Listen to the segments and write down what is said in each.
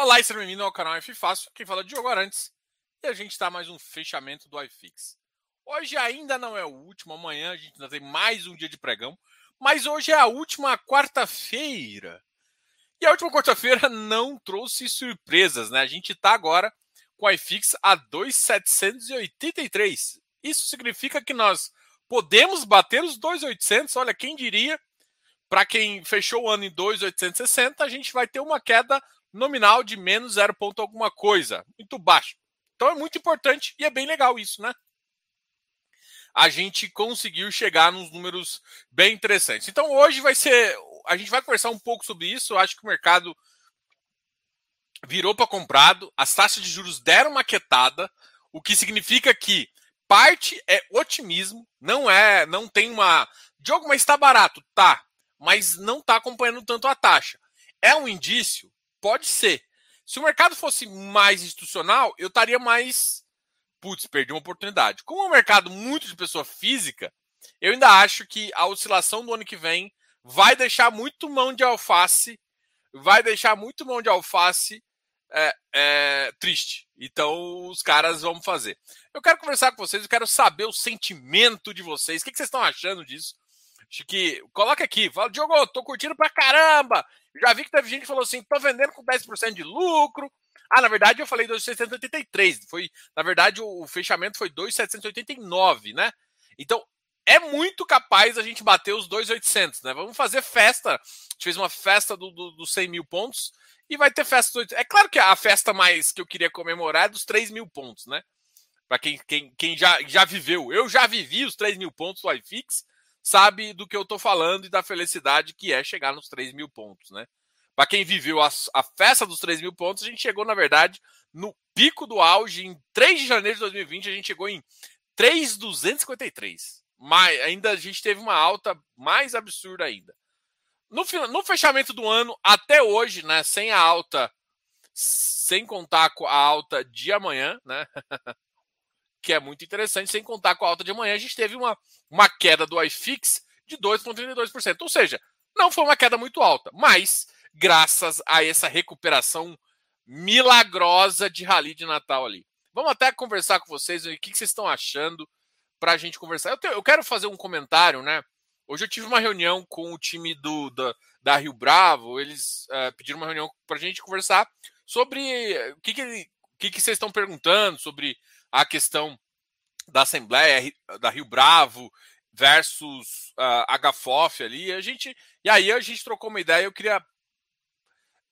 Olá, seja bem-vindo ao canal F Fácil. Quem fala é Diogo Arantes. E a gente está mais um fechamento do iFix. Hoje ainda não é o último, amanhã a gente ainda tem mais um dia de pregão, mas hoje é a última quarta-feira. E a última quarta-feira não trouxe surpresas, né? A gente está agora com o iFix a 2,783. Isso significa que nós podemos bater os 2,800. Olha, quem diria? Para quem fechou o ano em 2,860, a gente vai ter uma queda nominal de menos 0, alguma coisa, muito baixo. Então é muito importante e é bem legal isso, né? A gente conseguiu chegar nos números bem interessantes. Então hoje vai ser. A gente vai conversar um pouco sobre isso. Eu acho que o mercado virou para comprado, as taxas de juros deram uma quietada, o que significa que parte é otimismo, não é, não tem uma. Diogo, mas está barato, tá, mas não está acompanhando tanto a taxa. É um indício Pode ser. Se o mercado fosse mais institucional, eu estaria mais. Putz, perdi uma oportunidade. Como é um mercado muito de pessoa física, eu ainda acho que a oscilação do ano que vem vai deixar muito mão de alface, vai deixar muito mão de alface é, é, triste. Então os caras vão fazer. Eu quero conversar com vocês, eu quero saber o sentimento de vocês. O que, que vocês estão achando disso? Que coloca aqui, fala, Diogo, tô curtindo pra caramba. Já vi que teve gente que falou assim: tô vendendo com 10% de lucro. Ah, na verdade eu falei 2,783. Foi, na verdade, o, fechamento foi 2,789, né? Então, é muito capaz a gente bater os 2,800, né? Vamos fazer festa. A gente fez uma festa dos do, do 100 mil pontos e vai ter festa. Do... É claro que a festa mais que eu queria comemorar é dos 3 mil pontos, né? Para quem, quem, quem já, já viveu. Eu já vivi os 3 mil pontos do iFix sabe do que eu estou falando e da felicidade que é chegar nos 3 mil pontos, né? Para quem viveu a, a, festa dos 3 mil pontos, a gente chegou, na verdade, no pico do auge, em 3 de janeiro de 2020, a gente chegou em 3,253. Mas ainda a gente teve uma alta mais absurda ainda. No, no fechamento do ano, até hoje, né, sem a alta, sem contar com a alta de amanhã, né? que é muito interessante, sem contar com a alta de amanhã, a gente teve uma, uma queda do iFix de 2,32%. Ou seja, não foi uma queda muito alta, mas graças a essa recuperação milagrosa de rally de Natal ali. Vamos até conversar com vocês o que, vocês estão achando para a gente conversar. Eu, te, eu, quero fazer um comentário, né? Hoje eu tive uma reunião com o time do, da, da Rio Bravo, eles uh, pediram uma reunião para a gente conversar sobre o que, que, o que, que vocês estão perguntando, sobre a questão da Assembleia da Rio Bravo versus uh, HFOF ali. A gente, e aí a gente trocou uma ideia. Eu queria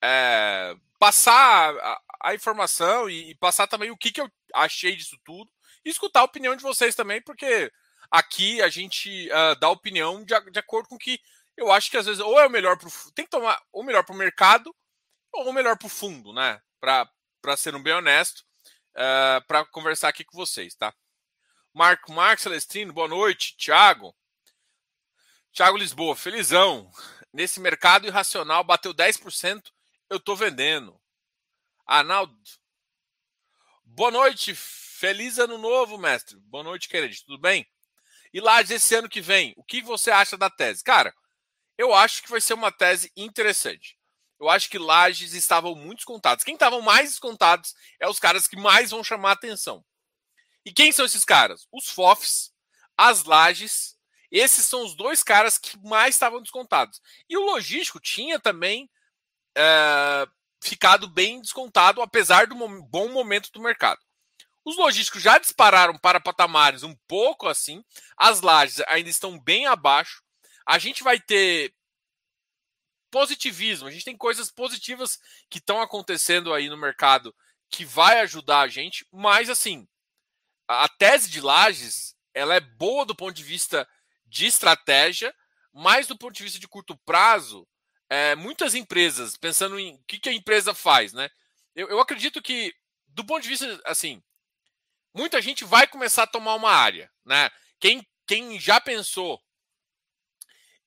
é, passar a, a informação e, e, passar também o que, que eu achei disso tudo e escutar a opinião de vocês também, porque aqui a gente uh, dá opinião de, de acordo com que eu acho que às vezes ou é o melhor pro, tem que tomar o melhor para o mercado ou o melhor para o fundo, né? Para ser um bem honesto uh, eh, para conversar aqui com vocês, tá? Marco Marcos Celestino, boa noite. Thiago. Thiago Lisboa, felizão. Nesse mercado irracional, bateu 10%, eu tô vendendo. Arnaldo. Boa noite, feliz ano novo, mestre. Boa noite, querido, tudo bem? E lá, esse ano que vem, o que você acha da tese? Cara, eu acho que vai ser uma tese interessante eu acho que lajes estavam muito descontados. Quem estavam mais descontados é os caras que mais vão chamar atenção. E quem são esses caras? Os FOFs, as lajes. Esses são os dois caras que mais estavam descontados. E o logístico tinha também é, ficado bem descontado, apesar do bom momento do mercado. Os logísticos já dispararam para patamares um pouco assim. As lajes ainda estão bem abaixo. A gente vai ter positivismo. A gente tem coisas positivas que estão acontecendo aí no mercado que vai ajudar a gente, mas assim, a tese de Lages, ela é boa do ponto de vista de estratégia, mas do ponto de vista de curto prazo, é, muitas empresas, pensando em o que, que a empresa faz, né? Eu, eu acredito que, do ponto de vista, assim, muita gente vai começar a tomar uma área, né? Quem, quem já pensou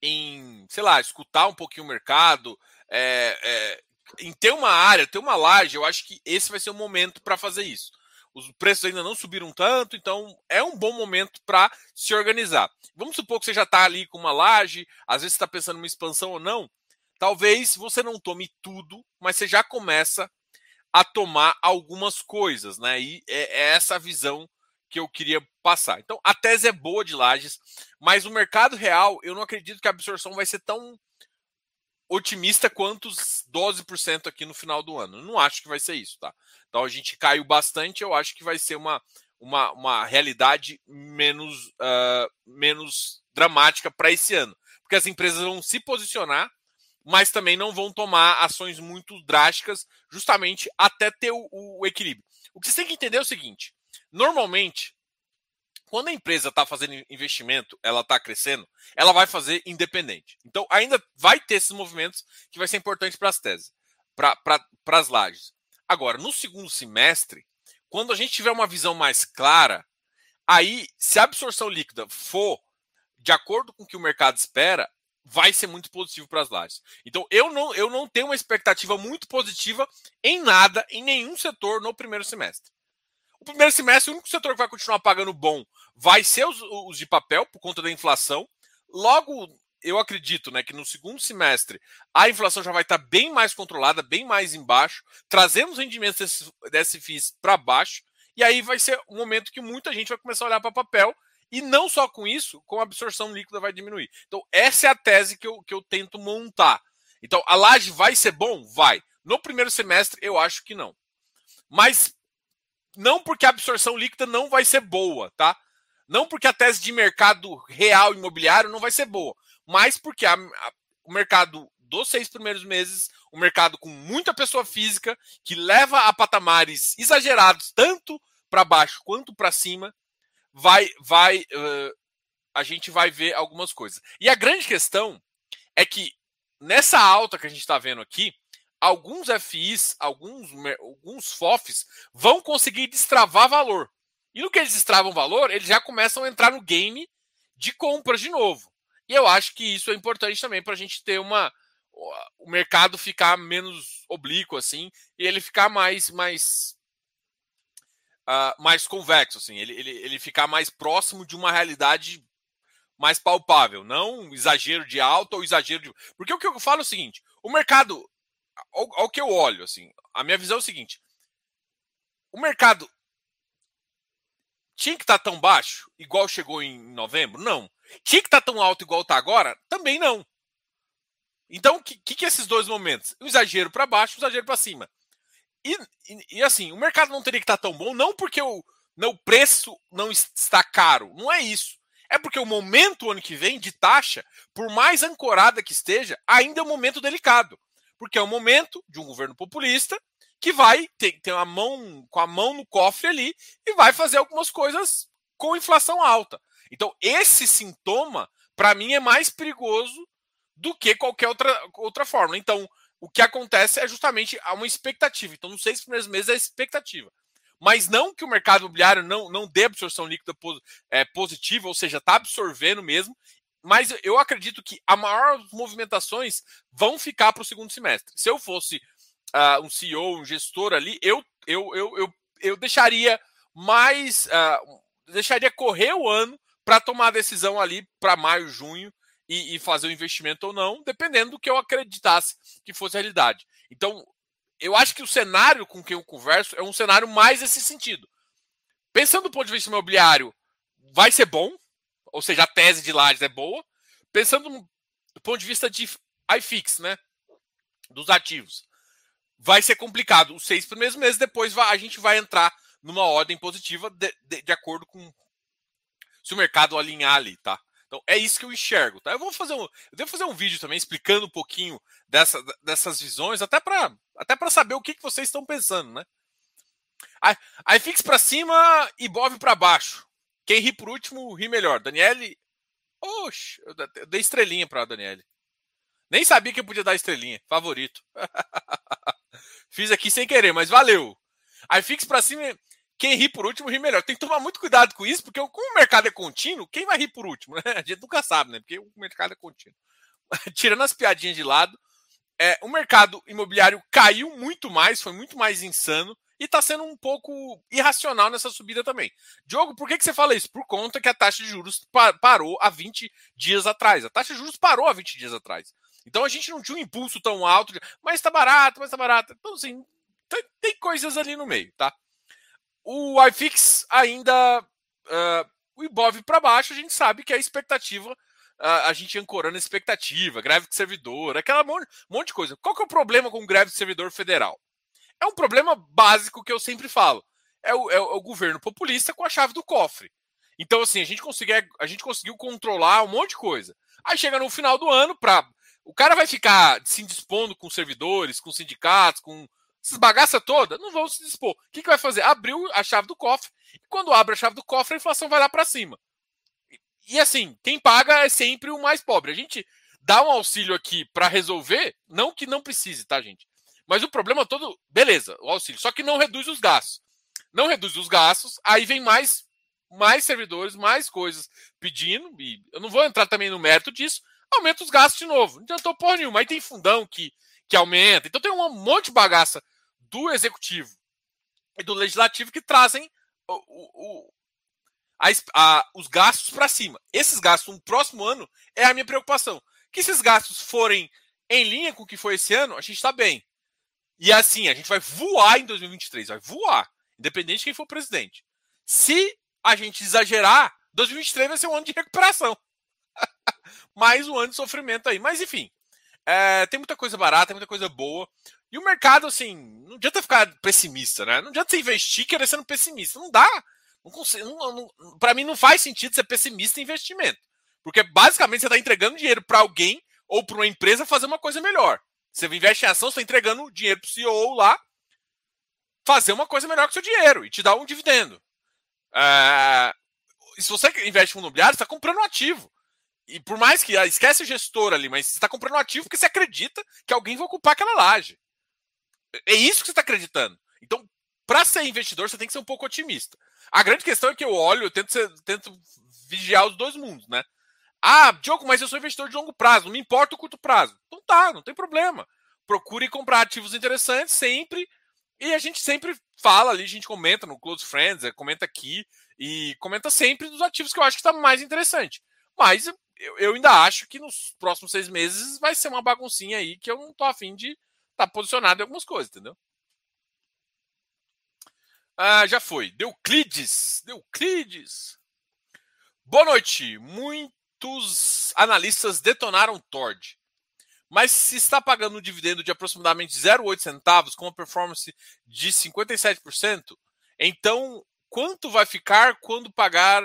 em, sei lá, escutar um pouquinho o mercado, é, é, em ter uma área, ter uma laje, eu acho que esse vai ser o momento para fazer isso. Os preços ainda não subiram tanto, então é um bom momento para se organizar. Vamos supor que você já está ali com uma laje, às vezes está pensando em uma expansão ou não. Talvez você não tome tudo, mas você já começa a tomar algumas coisas, né? E é, é essa a visão que eu queria passar. Então, a tese é boa de lajes, mas o mercado real, eu não acredito que a absorção vai ser tão otimista quanto os 12% aqui no final do ano. Eu não acho que vai ser isso, tá? Então a gente caiu bastante, eu acho que vai ser uma, uma, uma realidade menos, uh, menos dramática para esse ano. Porque as empresas vão se posicionar, mas também não vão tomar ações muito drásticas, justamente até ter o, o equilíbrio. O que você tem que entender é o seguinte: Normalmente, quando a empresa está fazendo investimento, ela está crescendo, ela vai fazer independente. Então, ainda vai ter esses movimentos que vai ser importante para as teses, para as lajes. Agora, no segundo semestre, quando a gente tiver uma visão mais clara, aí, se a absorção líquida for de acordo com o que o mercado espera, vai ser muito positivo para as lajes. Então, eu não, eu não tenho uma expectativa muito positiva em nada, em nenhum setor no primeiro semestre. O primeiro semestre, o único setor que vai continuar pagando bom vai ser os, os de papel, por conta da inflação. Logo, eu acredito né, que no segundo semestre a inflação já vai estar bem mais controlada, bem mais embaixo, trazendo os rendimentos desse, desse FIIs para baixo, e aí vai ser um momento que muita gente vai começar a olhar para papel, e não só com isso, com a absorção líquida vai diminuir. Então, essa é a tese que eu, que eu tento montar. Então, a laje vai ser bom? Vai. No primeiro semestre, eu acho que não. Mas não porque a absorção líquida não vai ser boa, tá? Não porque a tese de mercado real imobiliário não vai ser boa, mas porque a, a, o mercado dos seis primeiros meses, o um mercado com muita pessoa física, que leva a patamares exagerados, tanto para baixo quanto para cima, vai, vai, uh, a gente vai ver algumas coisas. E a grande questão é que nessa alta que a gente está vendo aqui, alguns FIs, alguns, alguns FOFs vão conseguir destravar valor. E no que eles destravam valor, eles já começam a entrar no game de compras de novo. E eu acho que isso é importante também para a gente ter uma. o mercado ficar menos oblíquo, assim, e ele ficar mais. mais uh, mais convexo, assim, ele, ele, ele ficar mais próximo de uma realidade mais palpável, não exagero de alta ou exagero de. Porque o que eu falo é o seguinte: o mercado ao, ao que eu olho, assim, a minha visão é o seguinte: o mercado tinha que estar tá tão baixo, igual chegou em novembro? Não. Tinha que estar tá tão alto igual está agora? Também não. Então, o que, que, é esses dois momentos? O exagero para baixo, o exagero para cima. E, e, e, assim, o mercado não teria que estar tá tão bom, não porque o, não, o preço não está caro, não é isso. É porque o momento ano que vem de taxa, por mais ancorada que esteja, ainda é um momento delicado porque é o momento de um governo populista que vai ter, ter a mão com a mão no cofre ali e vai fazer algumas coisas com inflação alta. Então, esse sintoma, para mim, é mais perigoso do que qualquer outra, outra forma. Então, o que acontece é justamente uma expectativa. Então, nos seis primeiros meses é expectativa. Mas não que o mercado imobiliário não, não dê absorção líquida é, positiva, ou seja, está absorvendo mesmo, mas eu acredito que a maior movimentações vão ficar para o segundo semestre. Se eu fosse uh, um CEO, um gestor ali, eu, eu, eu, eu, eu deixaria mais. Uh, deixaria correr o ano para tomar a decisão ali para maio, junho e, e, fazer o investimento ou não, dependendo do que eu acreditasse que fosse a realidade. Então, eu acho que o cenário com quem eu converso é um cenário mais nesse sentido. Pensando do ponto de vista imobiliário, vai ser bom, ou seja, a tese de Lages é boa, pensando do ponto de vista de iFix, né? Dos ativos. Vai ser complicado. Os seis primeiros meses, depois a gente vai entrar numa ordem positiva de, de, de acordo com se o mercado alinhar ali, tá? Então é isso que eu enxergo, tá? Eu vou fazer um, eu devo fazer um vídeo também explicando um pouquinho dessa, dessas visões, até para até para saber o que, que vocês estão pensando, né? Aí fixe para cima e Bov para baixo. Quem ri por último, ri melhor. Daniele. Oxe, eu dei estrelinha pra Daniele. Nem sabia que eu podia dar estrelinha. Favorito. Fiz aqui sem querer, mas valeu. Aí fixe pra cima. Quem ri por último, ri melhor. Tem que tomar muito cuidado com isso, porque como o mercado é contínuo, quem vai rir por último? Né? A gente nunca sabe, né? Porque o mercado é contínuo. Tirando as piadinhas de lado, é, o mercado imobiliário caiu muito mais, foi muito mais insano e está sendo um pouco irracional nessa subida também. Diogo, por que, que você fala isso? Por conta que a taxa de juros parou há 20 dias atrás. A taxa de juros parou há 20 dias atrás. Então a gente não tinha um impulso tão alto, de, mas está barato, mas está barato. Então, assim, tem, tem coisas ali no meio, tá? O iFix ainda. Uh, o Ibov para baixo, a gente sabe que é a expectativa. A gente ancorando a expectativa, greve de servidor, aquela monte, monte de coisa. Qual que é o problema com greve de servidor federal? É um problema básico que eu sempre falo. É o, é o governo populista com a chave do cofre. Então, assim, a gente, conseguiu, a gente conseguiu controlar um monte de coisa. Aí chega no final do ano, pra, o cara vai ficar se dispondo com servidores, com sindicatos, com essas bagaças toda, não vão se dispor. O que, que vai fazer? Abriu a chave do cofre. E quando abre a chave do cofre, a inflação vai lá para cima. E, e assim, quem paga é sempre o mais pobre. A gente dá um auxílio aqui para resolver, não que não precise, tá, gente? Mas o problema todo, beleza, o auxílio, só que não reduz os gastos. Não reduz os gastos, aí vem mais mais servidores, mais coisas pedindo, e eu não vou entrar também no mérito disso, aumenta os gastos de novo. Não adiantou porra nenhuma. Aí tem fundão que que aumenta. Então tem um monte de bagaça do executivo e do legislativo que trazem o, o, a, a, os gastos para cima. Esses gastos no próximo ano é a minha preocupação. Que esses gastos forem em linha com o que foi esse ano, a gente está bem. E assim, a gente vai voar em 2023, vai voar, independente de quem for presidente. Se a gente exagerar, 2023 vai ser um ano de recuperação. Mais um ano de sofrimento aí. Mas enfim, é, tem muita coisa barata, tem muita coisa boa. E o mercado, assim, não adianta ficar pessimista, né? Não adianta você investir querendo ser pessimista. Não dá. Não consigo, não, não, para mim não faz sentido ser pessimista em investimento. Porque basicamente você está entregando dinheiro para alguém ou para uma empresa fazer uma coisa melhor. Você investe em ação, você está entregando dinheiro para o CEO lá fazer uma coisa melhor com o seu dinheiro e te dar um dividendo. É... Se você investe em fundo imobiliário, você está comprando um ativo. E por mais que. Ah, esquece o gestor ali, mas você está comprando um ativo porque você acredita que alguém vai ocupar aquela laje. É isso que você está acreditando. Então, para ser investidor, você tem que ser um pouco otimista. A grande questão é que eu olho, eu tento, ser, tento vigiar os dois mundos, né? Ah, Diogo, mas eu sou investidor de longo prazo, não me importa o curto prazo. Então tá, não tem problema. Procure comprar ativos interessantes sempre. E a gente sempre fala ali, a gente comenta no Close Friends, é, comenta aqui e comenta sempre dos ativos que eu acho que está mais interessante. Mas eu, eu, ainda acho que nos próximos seis meses vai ser uma baguncinha aí que eu não tô afim de estar tá posicionado em algumas coisas, entendeu? Ah, já foi. Deuclides. Deuclides. Boa noite. Muitos analistas detonaram Tord. Mas se está pagando um dividendo de aproximadamente 0,8 centavos com uma performance de 57%, então quanto vai ficar quando pagar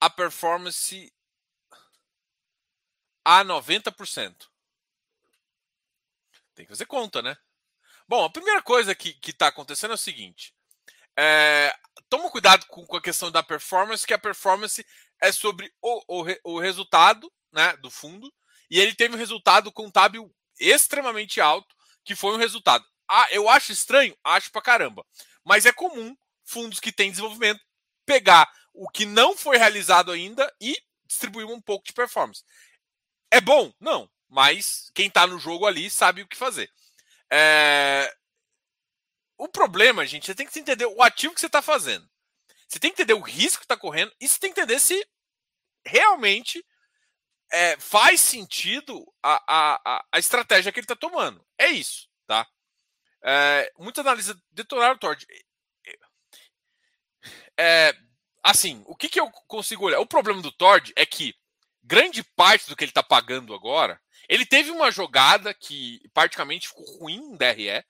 a performance a 90%. Tem que fazer conta, né? Bom, a primeira coisa que está acontecendo é o seguinte: é, toma cuidado com, com, a questão da performance, que a performance é sobre o, o, o resultado né, do fundo, e ele teve um resultado contábil extremamente alto, que foi um resultado. Ah, eu acho estranho? Acho pra caramba. Mas é comum fundos que têm desenvolvimento pegar o que não foi realizado ainda e distribuir um pouco de performance. É bom? Não. Mas quem está no jogo ali sabe o que fazer. É... O problema, gente, você tem que entender o ativo que você está fazendo. Você tem que entender o risco que está correndo e você tem que entender se realmente é, faz sentido a, a, a estratégia que ele está tomando. É isso, tá? É, muitos analistas detonaram o Tord. É, assim, o que, que eu consigo olhar? O problema do Tord é que grande parte do que ele está pagando agora, ele teve uma jogada que praticamente ficou ruim em DRE.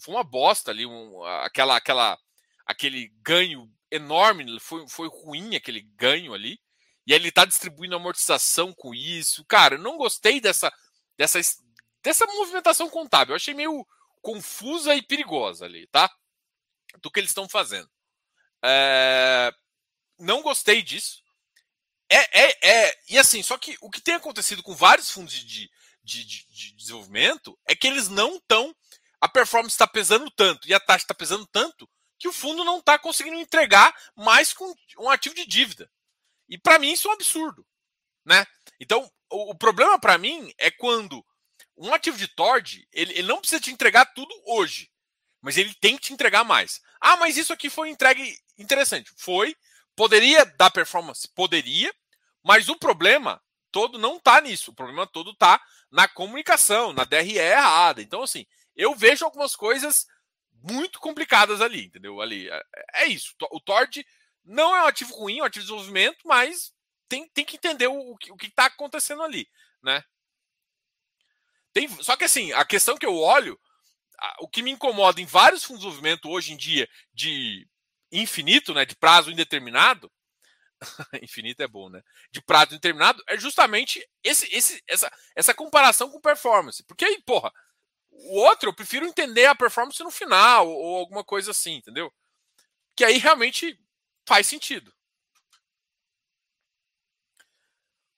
Foi uma bosta ali, um, aquela, aquela, aquele ganho enorme, foi, foi ruim aquele ganho ali. E ele está distribuindo amortização com isso. Cara, eu não gostei dessa, dessa, dessa movimentação contábil. Eu achei meio confusa e perigosa ali, tá? Do que eles estão fazendo. É... Não gostei disso. É, é, é, e assim, só que o que tem acontecido com vários fundos de, de, de, de desenvolvimento é que eles não estão. A performance está pesando tanto e a taxa está pesando tanto que o fundo não está conseguindo entregar mais com um ativo de dívida. E para mim isso é um absurdo. Né? Então, o, o problema para mim é quando um ativo de TORD, ele, ele não precisa te entregar tudo hoje, mas ele tem que te entregar mais. Ah, mas isso aqui foi entregue interessante. Foi, Poderia dar performance? Poderia, mas o problema todo não está nisso. O problema todo está na comunicação, na DRE errada. Então, assim, eu vejo algumas coisas muito complicadas ali, entendeu? Ali é, é isso. O Tord não é um ativo ruim, é um ativo de desenvolvimento, mas tem, tem que entender o, o que está acontecendo ali, né? Tem, só que assim, a questão que eu olho, o que me incomoda em vários fundos de desenvolvimento hoje em dia de infinito, né, de prazo indeterminado, infinito é bom, né? De prazo indeterminado, é justamente esse, esse, essa, essa comparação com performance. Porque aí, porra, o outro eu prefiro entender a performance no final, ou alguma coisa assim, entendeu? Que aí realmente faz sentido.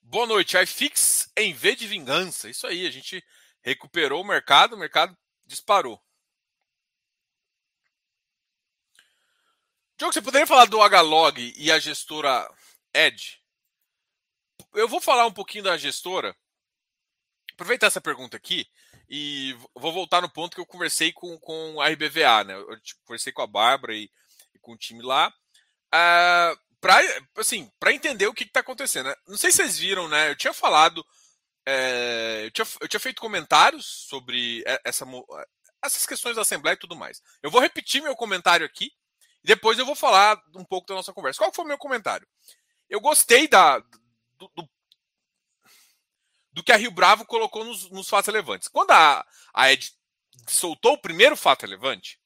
Boa noite. iFix em V de vingança. Isso aí, a gente recuperou o mercado, o mercado disparou. Diogo, você poderia falar do Hlog e a gestora Ed? Eu vou falar um pouquinho da gestora. Aproveitar essa pergunta aqui e vou voltar no ponto que eu conversei com, com a RBVA, né? Eu tipo, conversei com a Bárbara e, e, com o time lá. Uh, ah, para assim, entender o que está acontecendo. Né? Não sei se vocês viram, né? Eu tinha falado. É, eu, tinha, eu tinha feito comentários sobre essa, essas questões da Assembleia e tudo mais. Eu vou repetir meu comentário aqui depois eu vou falar um pouco da nossa conversa. Qual foi o meu comentário? Eu gostei da, do, do, do que a Rio Bravo colocou nos, nos fatos relevantes. Quando a, a Ed soltou o primeiro fato relevante,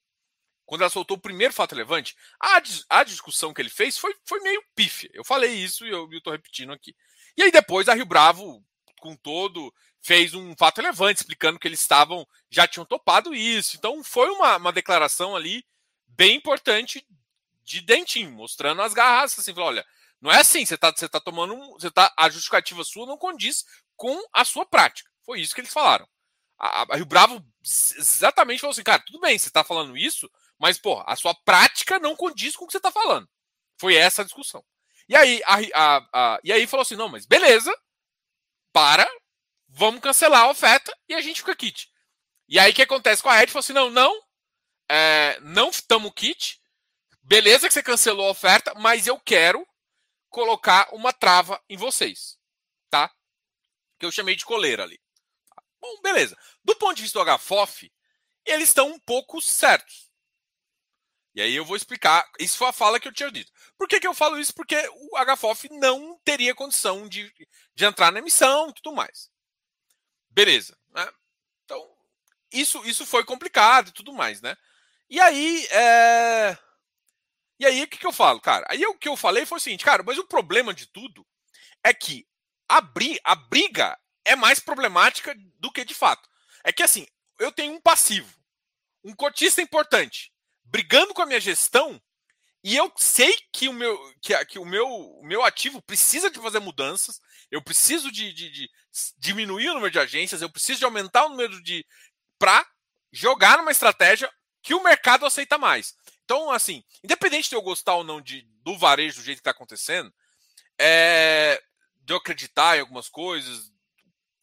quando ela soltou o primeiro fato relevante, a, a discussão que ele fez foi, foi meio pífia. Eu falei isso e eu estou repetindo aqui. E aí depois a Rio Bravo, com todo, fez um fato relevante, explicando que eles estavam, já tinham topado isso. Então foi uma, uma declaração ali bem importante de dentinho, mostrando as garras, assim, olha, não é assim, você está tá tomando, você tá, a justificativa sua não condiz com a sua prática. Foi isso que eles falaram. A, Rio Bravo exatamente falou assim, cara, tudo bem, você está falando isso, mas, pô, a sua prática não condiz com o que você está falando. Foi essa a discussão. E aí, a, a, a, e aí falou assim, não, mas beleza, para, vamos cancelar a oferta e a gente fica kit. E aí o que acontece com a Ed? Falou assim, não, não, é, não estamos kit. Beleza que você cancelou a oferta, mas eu quero colocar uma trava em vocês, tá? Que eu chamei de coleira ali. Bom, beleza. Do ponto de vista do HFOF, eles estão um pouco certos. E aí eu vou explicar. Isso foi a fala que eu tinha dito. Por que, que eu falo isso? Porque o HFOF não teria condição de, de entrar na emissão e tudo mais. Beleza. Né? Então, isso, isso foi complicado e tudo mais, né? E aí, é... E aí, o que, que eu falo, cara? Aí o que eu falei foi o seguinte, cara, mas o problema de tudo é que a, bri a briga é mais problemática do que de fato. É que assim, eu tenho um passivo, um cotista importante, brigando com a minha gestão, e eu sei que o meu, que, que o meu, o meu ativo precisa de fazer mudanças, eu preciso de, de, de diminuir o número de agências, eu preciso de aumentar o número de. para jogar numa estratégia que o mercado aceita mais. Então, assim, independente de eu gostar ou não de, do varejo do jeito que está acontecendo, é, de eu acreditar em algumas coisas,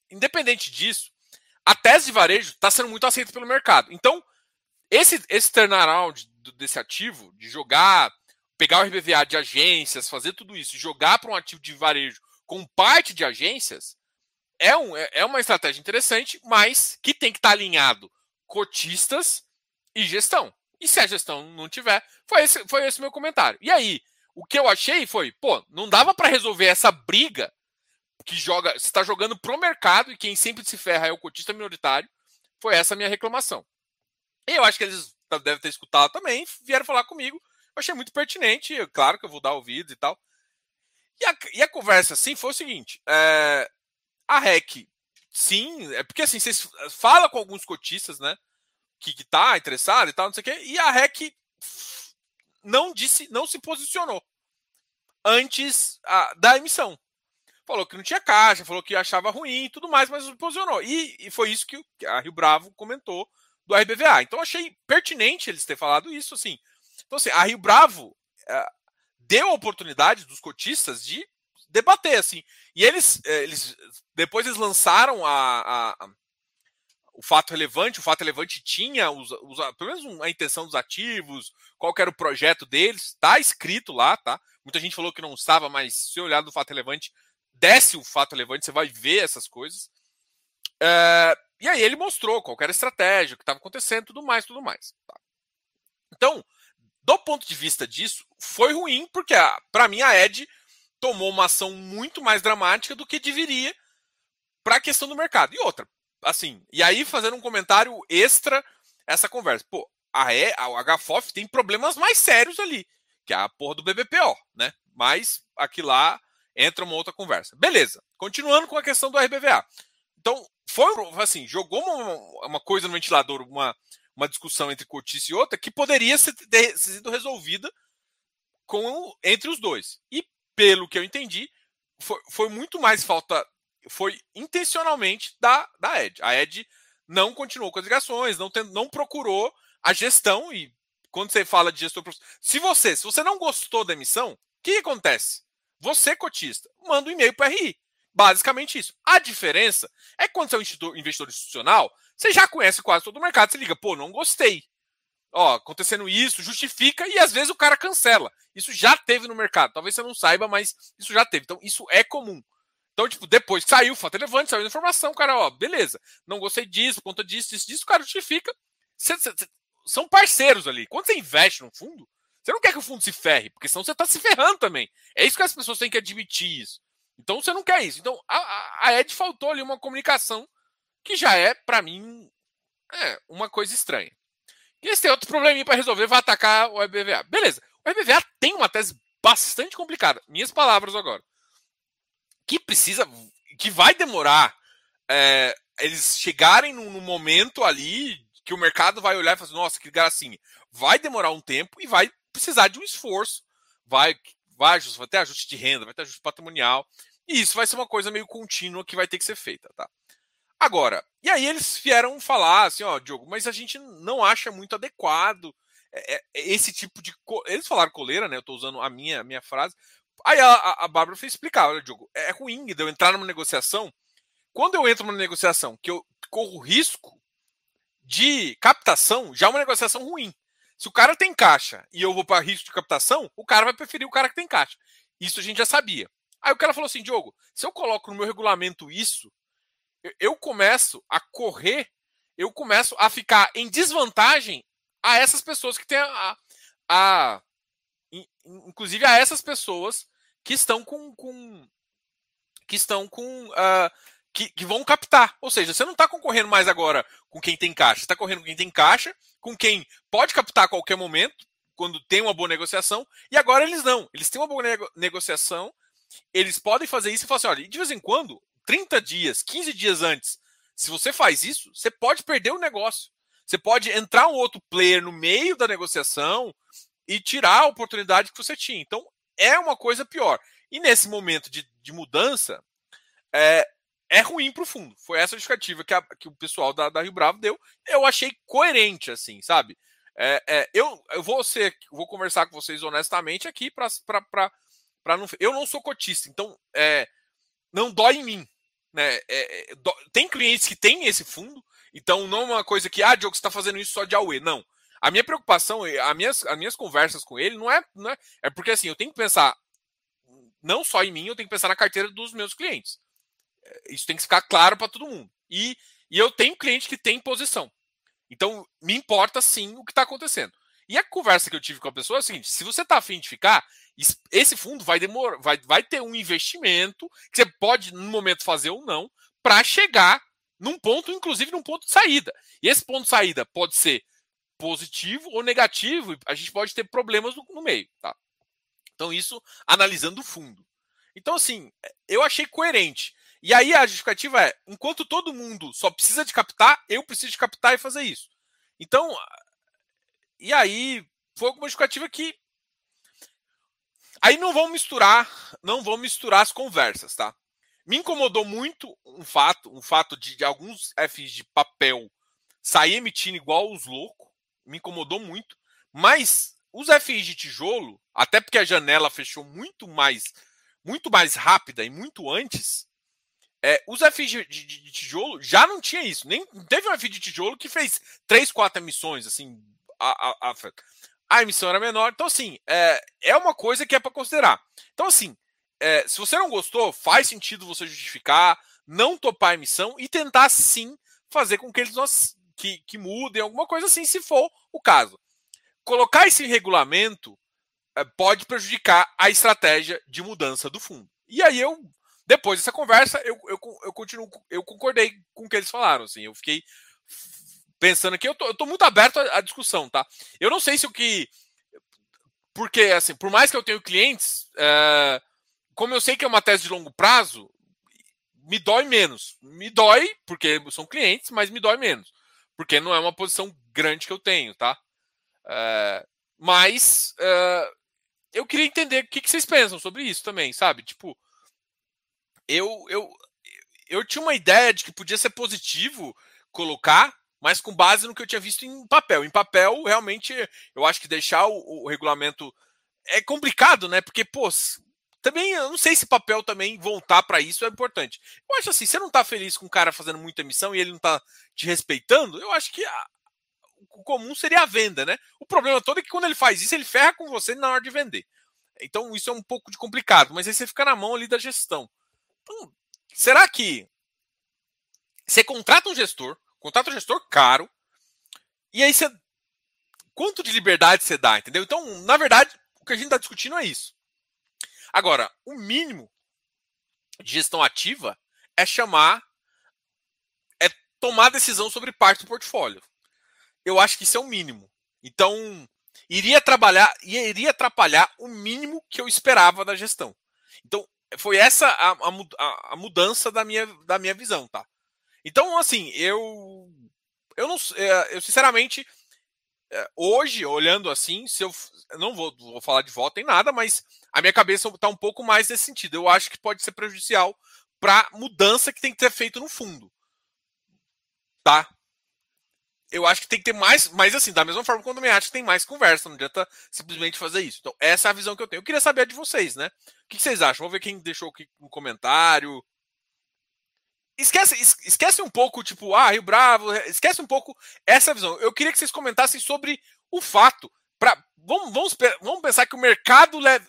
independente disso, a tese de varejo está sendo muito aceita pelo mercado. Então, esse, esse turnaround desse ativo, de jogar, pegar o RBVA de agências, fazer tudo isso, jogar para um ativo de varejo com parte de agências, é, um, é, é uma estratégia interessante, mas que tem que estar tá alinhado cotistas e gestão. E se a gestão não tiver, foi esse, foi esse meu comentário. E aí, o que eu achei foi, pô, não dava para resolver essa briga que joga, está jogando pro mercado e quem sempre se ferra é o cotista minoritário. Foi essa a minha reclamação. E eu acho que eles devem ter escutado também, vieram falar comigo. Eu achei muito pertinente, claro que eu vou dar ouvidos e tal. E a, e a conversa, assim, foi o seguinte: é, a REC, sim, é porque assim, vocês falam com alguns cotistas, né? que, que tá interessado e tal, não sei o quê, e a REC não disse, não se posicionou antes a, da emissão. Falou que não tinha caixa, falou que achava ruim e tudo mais, mas posicionou. E, e foi isso que a Rio Bravo comentou do RBVA. Então achei pertinente eles terem falado isso, assim. Então, assim, a Rio Bravo uh, deu a oportunidade dos cotistas de debater, assim. E eles, eh, eles depois eles lançaram a, a, o fato relevante, o fato relevante tinha os, os, pelo menos a intenção dos ativos, qual era o projeto deles, está escrito lá, tá? Muita gente falou que não estava, mas se olhar no fato relevante, desce o fato relevante, você vai ver essas coisas. É, e aí ele mostrou qual era a estratégia, o que estava acontecendo, tudo mais, tudo mais. Tá? Então, do ponto de vista disso, foi ruim, porque para mim a Ed tomou uma ação muito mais dramática do que deveria para a questão do mercado. E outra, assim, e aí fazendo um comentário extra essa conversa. Pô, a, e, a HFOF tem problemas mais sérios ali, que é a porra do BBPO, né? Mas aqui lá entra uma outra conversa. Beleza, continuando com a questão do RBVA. Então, foi assim, jogou uma, uma coisa no ventilador, uma, uma discussão entre cotice e outra, que poderia ter sido resolvida com, entre os dois. E, pelo que eu entendi, foi, foi muito mais falta. Foi intencionalmente da, da Ed. A Ed não continuou com as ligações, não, tem, não procurou a gestão. E quando você fala de gestor se você, se você não gostou da emissão, o que acontece? Você, cotista, manda um e-mail para RI. Basicamente isso. A diferença é que quando você é um investidor institucional, você já conhece quase todo o mercado. Você liga, pô, não gostei. Ó, acontecendo isso, justifica e às vezes o cara cancela. Isso já teve no mercado. Talvez você não saiba, mas isso já teve. Então, isso é comum. Então, tipo, depois que saiu fato relevante, saiu a informação, cara, ó, beleza, não gostei disso, conta disso, disso, disso, o cara justifica. Cê, cê, cê, são parceiros ali. Quando você investe no fundo, você não quer que o fundo se ferre, porque senão você está se ferrando também. É isso que as pessoas têm que admitir isso. Então você não quer isso. Então a, a Ed faltou ali uma comunicação que já é, para mim, é, uma coisa estranha. E esse tem outro probleminha para resolver, vai atacar o EBVA. Beleza. O EBVA tem uma tese bastante complicada. Minhas palavras agora. Que precisa, que vai demorar é, eles chegarem no, no, momento ali que o mercado vai olhar e falar, assim, nossa, que gracinha. Vai demorar um tempo e vai precisar de um esforço. Vai, vai, vai ter ajuste de renda, vai ter ajuste patrimonial. E isso vai ser uma coisa meio contínua que vai ter que ser feita, tá? Agora, e aí eles vieram falar assim, ó, Diogo, mas a gente não acha muito adequado é, é, esse tipo de. Eles falaram coleira, né? Eu tô usando a minha, a minha frase. Aí a, a Bárbara fez explicar: olha, Diogo, é ruim de eu entrar numa negociação. Quando eu entro numa negociação que eu corro risco de captação, já é uma negociação ruim. Se o cara tem caixa e eu vou para risco de captação, o cara vai preferir o cara que tem caixa. Isso a gente já sabia. Aí o cara falou assim: Diogo, se eu coloco no meu regulamento isso, eu começo a correr, eu começo a ficar em desvantagem a essas pessoas que têm a, a, a inclusive a essas pessoas que estão com, com que estão com uh, que, que, vão captar. Ou seja, você não está concorrendo mais agora com quem tem caixa, está correndo com quem tem caixa, com quem pode captar a qualquer momento, quando tem uma boa negociação, e agora eles não. Eles têm uma boa nego negociação, eles podem fazer isso e falar assim: olha, de vez em quando 30 dias, 15 dias antes, se você faz isso, você pode perder o negócio. Você pode entrar um outro player no meio da negociação e tirar a oportunidade que você tinha. Então, é uma coisa pior. E nesse momento de, de mudança, é, é ruim para o fundo. Foi essa justificativa que, a, que o pessoal da, da, Rio Bravo deu. Eu achei coerente, assim, sabe? É, é, eu, eu vou ser, vou conversar com vocês honestamente aqui para não. Eu não sou cotista, então é, não dói em mim. Né? É, é, tem clientes que têm esse fundo, então não é uma coisa que, ah, Diogo, você está fazendo isso só de AUE. Não. A minha preocupação, as minhas, as minhas conversas com ele não é, não é. É porque assim, eu tenho que pensar não só em mim, eu tenho que pensar na carteira dos meus clientes. Isso tem que ficar claro para todo mundo. E, e eu tenho cliente que tem posição. Então, me importa sim o que está acontecendo. E a conversa que eu tive com a pessoa é a seguinte: se você está afim de ficar, esse fundo vai demorar, vai, vai ter um investimento que você pode, no momento, fazer ou não, para chegar num ponto, inclusive num ponto de saída. E esse ponto de saída pode ser positivo ou negativo, a gente pode ter problemas no, no meio. Tá? Então, isso analisando o fundo. Então, assim, eu achei coerente. E aí a justificativa é: enquanto todo mundo só precisa de captar, eu preciso de captar e fazer isso. Então, e aí foi uma justificativa que Aí não vão misturar, não vão misturar as conversas, tá? Me incomodou muito um fato, um fato de, de alguns FIs de papel sair emitindo igual os loucos, me incomodou muito. Mas os FIs de tijolo, até porque a janela fechou muito mais, muito mais rápida e muito antes, é, os FIs de, de, de, tijolo já não tinha isso. Nem teve um FI de tijolo que fez três, quatro emissões, assim, a, a, a, a emissão era menor. Então, assim, é, é uma coisa que é para considerar. Então, assim, é, se você não gostou, faz sentido você justificar, não topar a emissão e tentar sim fazer com que eles que, que mudem alguma coisa assim, se for o caso. colocar esse regulamento é, pode prejudicar a estratégia de mudança do fundo. E aí eu, depois dessa conversa, eu, eu, eu continuo, eu concordei com o que eles falaram. Assim, eu fiquei pensando aqui, eu tô, eu tô muito aberto à, à discussão, tá? Eu não sei se o que. Porque, assim, por mais que eu tenha clientes, é, como eu sei que é uma tese de longo prazo, me dói menos. Me dói, porque são clientes, mas me dói menos. Porque não é uma posição grande que eu tenho, tá? É, mas é, eu queria entender o que, que vocês pensam sobre isso também, sabe? Tipo, eu, eu, eu tinha uma ideia de que podia ser positivo colocar, mas com base no que eu tinha visto em papel. Em papel, realmente, eu acho que deixar o, o regulamento é complicado, né? Porque, pô, também eu não sei se papel também voltar para isso é importante. Eu acho assim, você não tá feliz com o cara fazendo muita emissão e ele não tá te respeitando, eu acho que a, o comum seria a venda, né? O problema todo é que quando ele faz isso, ele ferra com você na hora de vender. Então isso é um pouco de complicado, mas aí você fica na mão ali da gestão. Será que você contrata um gestor, contrata um gestor caro, e aí você. Quanto de liberdade você dá, entendeu? Então, na verdade, o que a gente está discutindo é isso. Agora, o mínimo de gestão ativa é chamar, é tomar decisão sobre parte do portfólio eu acho que isso é o mínimo. Então, iria trabalhar, iria atrapalhar o mínimo que eu esperava da gestão. Foi essa a, a, a, mudança da minha, da minha visão, tá? Então, assim, eu eu não é, eu sinceramente é, hoje olhando assim, se eu não vou, vou falar de voto em nada, mas a minha cabeça está um pouco mais nesse sentido. Eu acho que pode ser prejudicial para mudança que tem que ser feito no fundo, tá? Eu acho que tem que ter mais, mas assim, da mesma forma quando eu me acho que tem mais conversa, não adianta simplesmente fazer isso. Então, essa é a visão que eu tenho. Eu queria saber a de vocês, né? O que vocês acham? Vamos ver quem deixou aqui no comentário. Esquece, esquece um pouco, tipo, ah, Rio Bravo, esquece um pouco essa visão. Eu queria que vocês comentassem sobre o fato. Pra, vamos, vamos, vamos pensar que o mercado leva.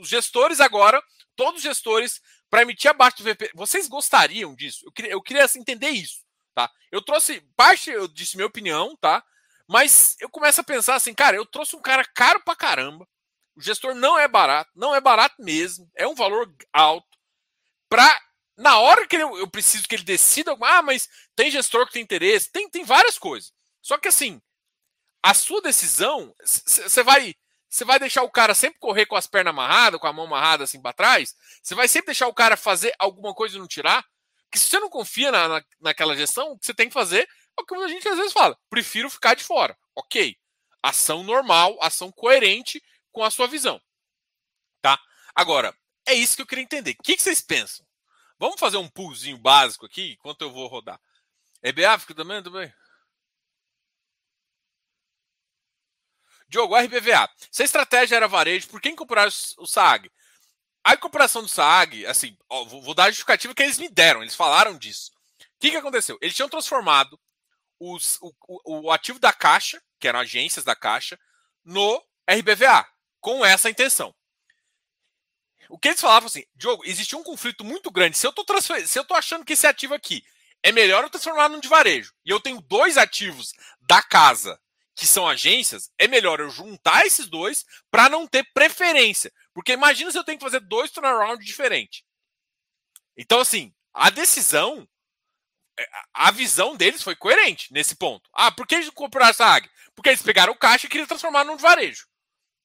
Os gestores agora, todos os gestores, para emitir abaixo do VP. Vocês gostariam disso? Eu queria, eu queria assim, entender isso tá? Eu trouxe parte, eu disse minha opinião, tá? Mas eu começo a pensar assim, cara, eu trouxe um cara caro pra caramba. O gestor não é barato, não é barato mesmo, é um valor alto. Pra, na hora que eu, eu preciso que ele decida, ah, mas tem gestor que tem interesse, tem, tem várias coisas. Só que assim, a sua decisão, você vai você vai deixar o cara sempre correr com as pernas amarradas, com a mão amarrada assim para trás? Você vai sempre deixar o cara fazer alguma coisa e não tirar? Que se você não confia na, na, naquela gestão, o que você tem que fazer é o que a gente às vezes fala: prefiro ficar de fora. Ok. Ação normal, ação coerente com a sua visão. Tá? Agora, é isso que eu queria entender. O que, que vocês pensam? Vamos fazer um pulzinho básico aqui, enquanto eu vou rodar. EBA, fica também, também. Diogo, RBVA. Se a estratégia era varejo, por que comprar o SAG? A incorporação do SAG, assim, ó, vou dar a justificativa que eles me deram, eles falaram disso. O que, que aconteceu? Eles tinham transformado os, o, o, o ativo da Caixa, que eram agências da Caixa, no RBVA, com essa intenção. O que eles falavam assim, Diogo, existe um conflito muito grande. Se eu estou achando que esse ativo aqui é melhor eu transformar num de varejo, e eu tenho dois ativos da casa que são agências, é melhor eu juntar esses dois para não ter preferência. Porque imagina se eu tenho que fazer dois turnaround diferentes. Então, assim, a decisão, é, a visão deles foi coerente nesse ponto. Ah, por que eles compraram essa AG? Porque eles pegaram o caixa e queriam transformar num varejo.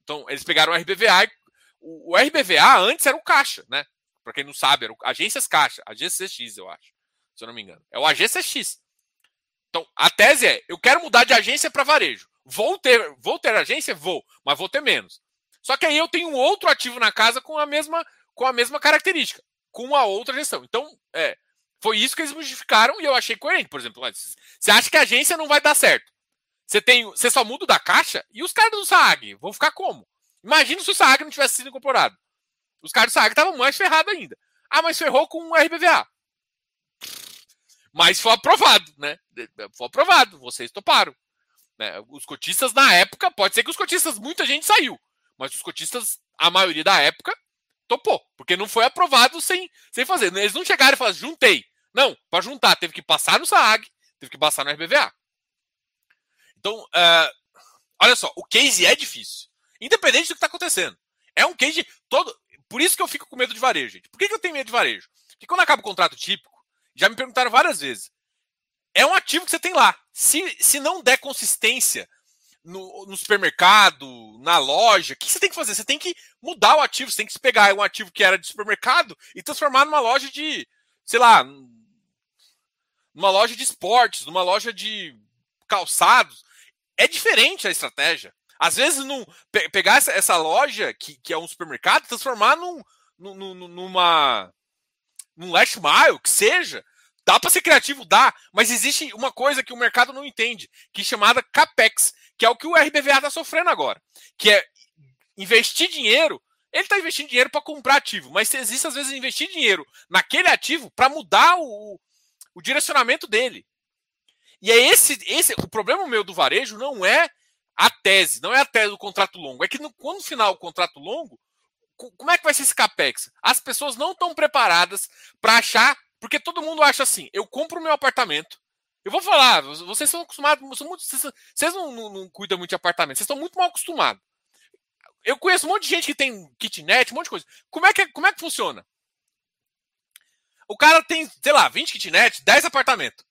Então, eles pegaram o RBVA. E, o, o RBVA antes era o caixa, né? Para quem não sabe, era o Agências Caixa, AGCX, eu acho. Se eu não me engano. É o AGCX. Então, a tese é: eu quero mudar de agência para varejo. Vou ter, vou ter agência? Vou, mas vou ter menos. Só que aí eu tenho outro ativo na casa com a mesma, com a mesma característica, com a outra gestão. Então, é, foi isso que eles modificaram e eu achei coerente. Por exemplo, você acha que a agência não vai dar certo? Você tem, você só muda da caixa e os caras do SAG vão ficar como? Imagina se o SAG não tivesse sido incorporado. Os caras do SAG estavam mais ferrados ainda. Ah, mas ferrou com o RBVA. Mas foi aprovado, né? Foi aprovado, vocês toparam. Né? Os cotistas na época, pode ser que os cotistas, muita gente saiu. Mas os cotistas, a maioria da época, topou. Porque não foi aprovado sem, sem fazer. Eles não chegaram e falaram, juntei. Não, para juntar, teve que passar no SAAG, teve que passar no RBVA. Então, uh, olha só, o case é difícil. Independente do que está acontecendo. É um case todo. Por isso que eu fico com medo de varejo, gente. Por que, que eu tenho medo de varejo? Porque quando acaba o contrato típico, já me perguntaram várias vezes. É um ativo que você tem lá. Se, se não der consistência no, no supermercado, na loja, o que você tem que fazer? Você tem que mudar o ativo. Você tem que pegar um ativo que era de supermercado e transformar numa loja de, sei lá, numa loja de esportes, numa loja de calçados. É diferente a estratégia. Às vezes, não, pe pegar essa, essa, loja, que, que é um supermercado, transformar num, num, numa. num last mile, que seja. Dá para ser criativo? Dá. Mas existe uma coisa que o mercado não entende, que é chamada CAPEX, que é o que o RBVA está sofrendo agora. Que é investir dinheiro. Ele está investindo dinheiro para comprar ativo, mas existe, às vezes, investir dinheiro naquele ativo para mudar o, o direcionamento dele. E é esse, esse o problema meu do varejo não é a tese, não é a tese do contrato longo. É que no, quando final o contrato longo, como é que vai ser esse capex? As pessoas não estão preparadas para achar, porque todo mundo acha assim: eu compro meu apartamento. Eu vou falar, vocês são acostumados, muito, vocês, vocês não, não, não, cuidam muito de apartamento, vocês estão muito mal acostumados. Eu conheço um monte de gente que tem kitnet, um monte de coisa. Como é que, como é que funciona? O cara tem, sei lá, 20 kitnet, 10 apartamentos.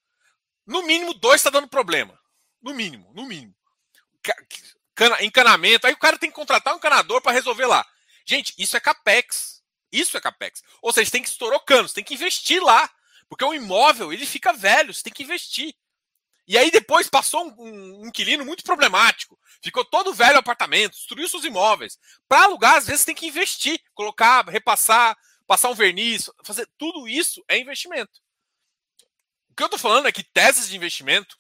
No mínimo, dois está dando problema. No mínimo, no mínimo encanamento. Aí o cara tem que contratar um encanador para resolver lá. Gente, isso é capex. Isso é capex. Ou seja, tem que estourar cano, você tem que investir lá. Porque o imóvel, ele fica velho, você tem que investir. E aí depois passou um, um, um inquilino muito problemático. Ficou todo velho o apartamento, destruiu seus imóveis. Para alugar, às vezes tem que investir, colocar, repassar, passar um verniz, fazer tudo isso é investimento. O que eu estou falando é que teses de investimento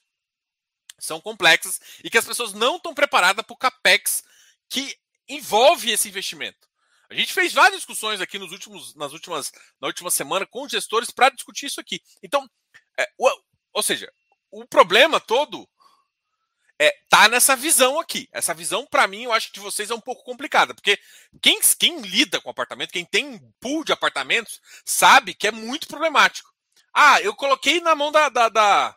são complexas e que as pessoas não estão preparadas para o capex que envolve esse investimento. A gente fez várias discussões aqui nos últimos, nas últimas, na última semana com gestores para discutir isso aqui. Então, é, ou seja, o problema todo é tá nessa visão aqui. Essa visão, para mim, eu acho que de vocês é um pouco complicada, porque quem, quem lida com apartamento, quem tem pool de apartamentos, sabe que é muito problemático. Ah, eu coloquei na mão da, da, da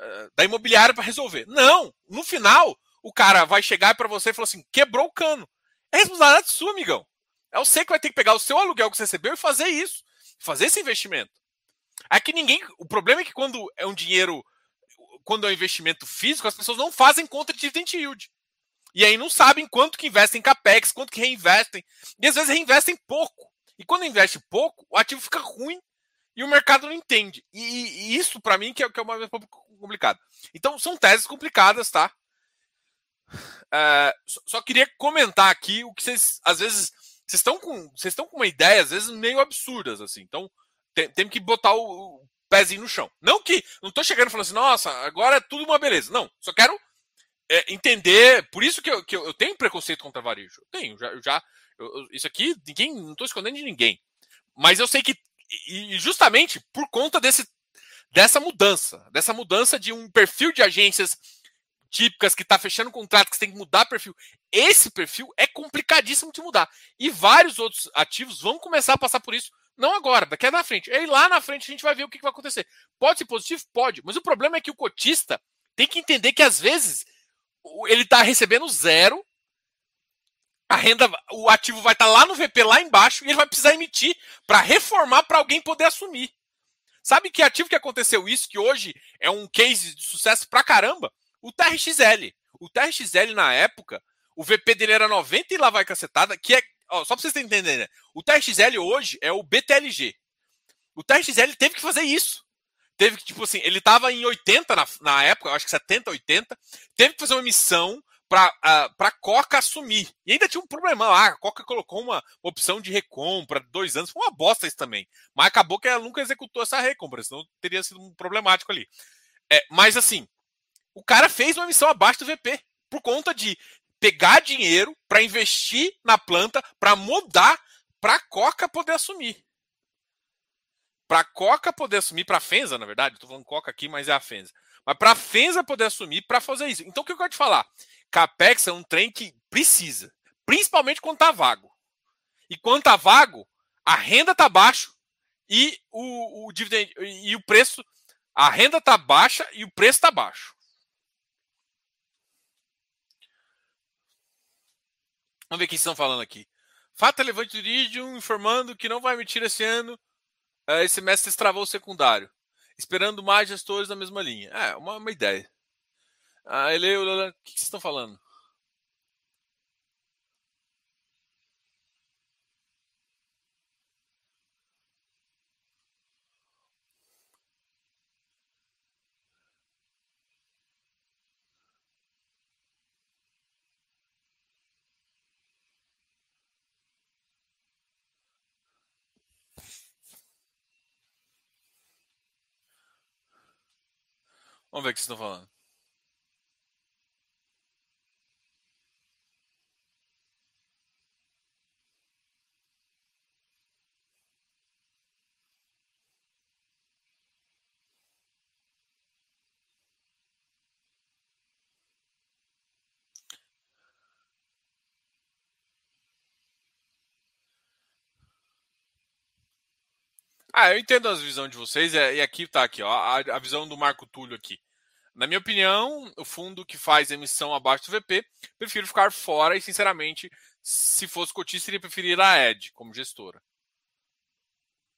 eh, da imobiliária para resolver. Não, no final, o cara vai chegar para você e falar assim: quebrou o cano. É responsabilidade sua, amigão. É você que vai ter que pegar o seu aluguel que você recebeu e fazer isso, fazer esse investimento. Aqui ninguém. O problema é que quando é um dinheiro, quando é um investimento físico, as pessoas não fazem conta de dividend yield. E aí não sabem quanto que investem em capex, quanto que reinvestem. E às vezes reinvestem pouco. E quando investe pouco, o ativo fica ruim e o mercado não entende. E, e isso, para mim, que é, que é uma complicado. Então, são teses complicadas, tá? É, só queria comentar aqui o que vocês, às vezes, vocês estão com, vocês estão com uma ideia, às vezes, meio absurdas, assim. Então, tem, tem que botar o, o pezinho no chão. Não que, não tô chegando falando assim, nossa, agora é tudo uma beleza. Não, só quero é, entender, por isso que, eu, que eu, eu, tenho preconceito contra varejo. Eu tenho, já, já eu, isso aqui, ninguém, não tô escondendo de ninguém. Mas eu sei que e justamente por conta desse, dessa mudança, dessa mudança de um perfil de agências típicas que está fechando contrato, que você tem que mudar perfil. Esse perfil é complicadíssimo de mudar. E vários outros ativos vão começar a passar por isso, não agora, daqui a na frente. E lá na frente a gente vai ver o que vai acontecer. Pode ser positivo? Pode. Mas o problema é que o cotista tem que entender que às vezes ele está recebendo zero a renda, o ativo vai estar tá lá no VP, lá embaixo, e ele vai precisar emitir para reformar para alguém poder assumir. Sabe que ativo que aconteceu isso, que hoje é um case de sucesso pra caramba? O TRXL. O TRXL, na época, o VP dele era 90 e lá vai cacetada, que é. Ó, só pra vocês entenderem, né? O TRXL hoje é o BTLG. O TRXL teve que fazer isso. Teve que, tipo assim, ele tava em 80 na, na época, eu acho que 70, 80. Teve que fazer uma emissão para a Coca assumir. E ainda tinha um problema lá. A Coca colocou uma opção de recompra dois anos. Foi uma bosta isso também. Mas acabou que ela nunca executou essa recompra, senão teria sido um problemático ali. É, mas assim, o cara fez uma missão abaixo do VP por conta de pegar dinheiro para investir na planta, para mudar, para a Coca poder assumir. Para a Coca poder assumir, para a Fenza, na verdade, estou falando Coca aqui, mas é a Fenza. Mas para a Fenza poder assumir, para fazer isso. Então o que eu quero te falar? Capex é um trem que precisa, principalmente quando está vago. E quando está vago, a renda está baixo e o, o dividend e o preço, a renda está baixa e o preço está baixo. Vamos ver o que estão falando aqui. Fato relevante do Iridium informando que não vai emitir esse ano. Uh, esse semestre travou o secundário. Esperando mais gestores na mesma linha. É, uma, uma ideia. Ah, ele, o que vocês estão falando? Vamos ver o que Ah, eu entendo a visão de vocês, é, e aqui tá aqui, ó, a, a visão do Marco Túlio aqui. Na minha opinião, o fundo que faz emissão abaixo do VP, prefiro ficar fora e, sinceramente, se fosse cotista, iria preferir a Ed como gestora.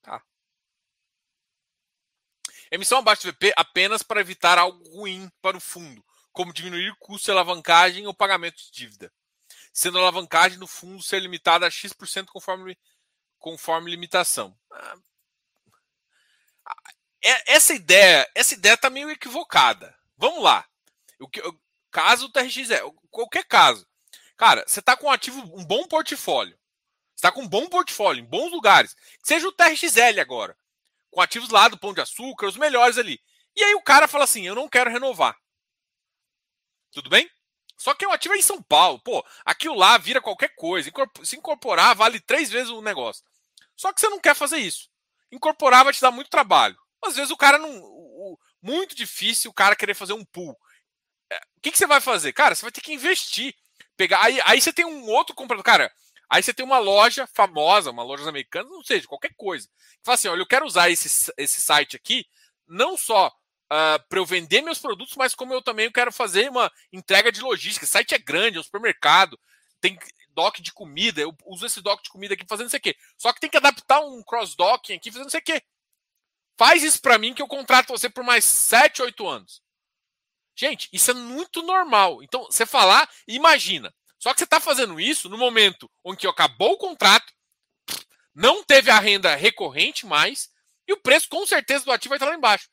Tá. Emissão abaixo do VP apenas para evitar algo ruim para o fundo, como diminuir custo de alavancagem ou pagamento de dívida, sendo a alavancagem do fundo ser limitada a X% conforme, conforme limitação. Ah, essa ideia, essa ideia tá meio equivocada. Vamos lá. O que, caso o TRX é, qualquer caso. Cara, você tá com um ativo, um bom portfólio. Você tá com um bom portfólio, em bons lugares. Seja o TRXL agora. Com ativos lá do Pão de Açúcar, os melhores ali. E aí o cara fala assim: eu não quero renovar. Tudo bem? Só que o ativo é em São Paulo. Pô, aquilo lá vira qualquer coisa. Se incorporar, vale três vezes o negócio. Só que você não quer fazer isso. Incorporar vai te dar muito trabalho. Às vezes o cara não. O, muito difícil o cara querer fazer um pool. É, o que, que você vai fazer? Cara, você vai ter que investir. Pegar, aí, aí você tem um outro comprador. Cara, aí você tem uma loja famosa, uma loja americana, não sei, qualquer coisa. Que fala assim: olha, eu quero usar esse, esse site aqui, não só uh, ah, para eu vender meus produtos, mas como eu também quero fazer uma entrega de logística. O site é grande, é um supermercado, tem dock de comida, eu uso esse dock de comida aqui fazendo não sei o quê. Só que tem que adaptar um cross-docking aqui fazendo não sei o quê. Faz isso para mim que eu contrato você por mais 7, 8 anos. Gente, isso é muito normal. Então, você falar, imagina. Só que você está fazendo isso no momento em que acabou o contrato, não teve a renda recorrente mais, e o preço com certeza do ativo vai estar lá embaixo.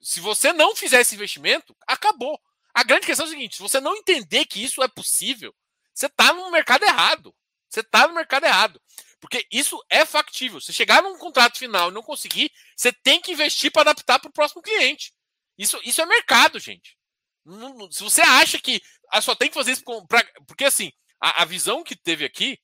Se você não fizer esse investimento, acabou. A grande questão é o seguinte: se você não entender que isso é possível, você está no mercado errado. Você está no mercado errado. Porque isso é factível. Se chegar num contrato final e não conseguir, você tem que investir para adaptar para o próximo cliente. Isso, isso é mercado, gente. Se você acha que ah, só tem que fazer isso pra, porque assim, a, a, visão que teve aqui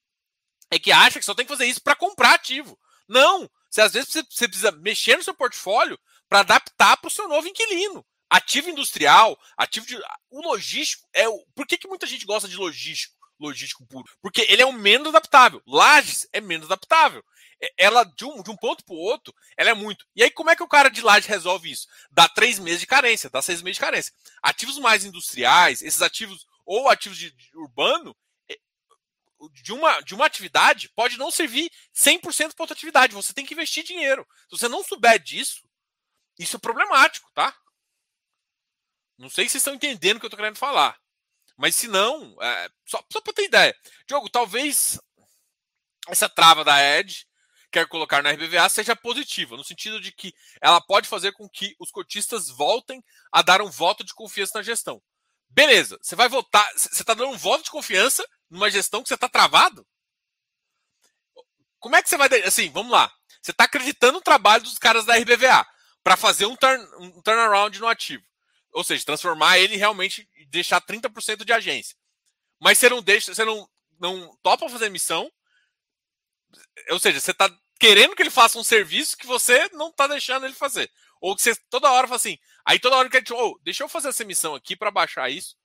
é que acha que só tem que fazer isso para comprar ativo. Não, você às vezes você, você precisa mexer no seu portfólio para adaptar para o seu novo inquilino. Ativo industrial, ativo de. O logístico é o. Por que, que muita gente gosta de logístico? Logístico puro. Porque ele é o menos adaptável. Lages é menos adaptável. Ela, de um, de um ponto para o outro, ela é muito. E aí, como é que o cara de Laje resolve isso? Dá três meses de carência, dá seis meses de carência. Ativos mais industriais, esses ativos, ou ativos de, de urbano, de uma, de uma atividade pode não servir 100% para outra atividade. Você tem que investir dinheiro. Se você não souber disso, isso é problemático, tá? Não sei se vocês estão entendendo o que eu estou querendo falar. Mas se não, é, só, só para ter ideia. Diogo, talvez essa trava da Edge, quer colocar na RBVA, seja positiva, no sentido de que ela pode fazer com que os cotistas voltem a dar um voto de confiança na gestão. Beleza, você vai votar, você está dando um voto de confiança numa gestão que você está travado? Como é que você vai. Assim, vamos lá. Você está acreditando no trabalho dos caras da RBVA para fazer um, turn, um turnaround no ativo. Ou seja, transformar ele realmente deixar 30% de agência. Mas você não deixa, você não, não topa fazer missão. Ou seja, você está querendo que ele faça um serviço que você não está deixando ele fazer. Ou que você toda hora fala assim, aí toda hora que ele oh, deixa eu fazer essa missão aqui para baixar isso.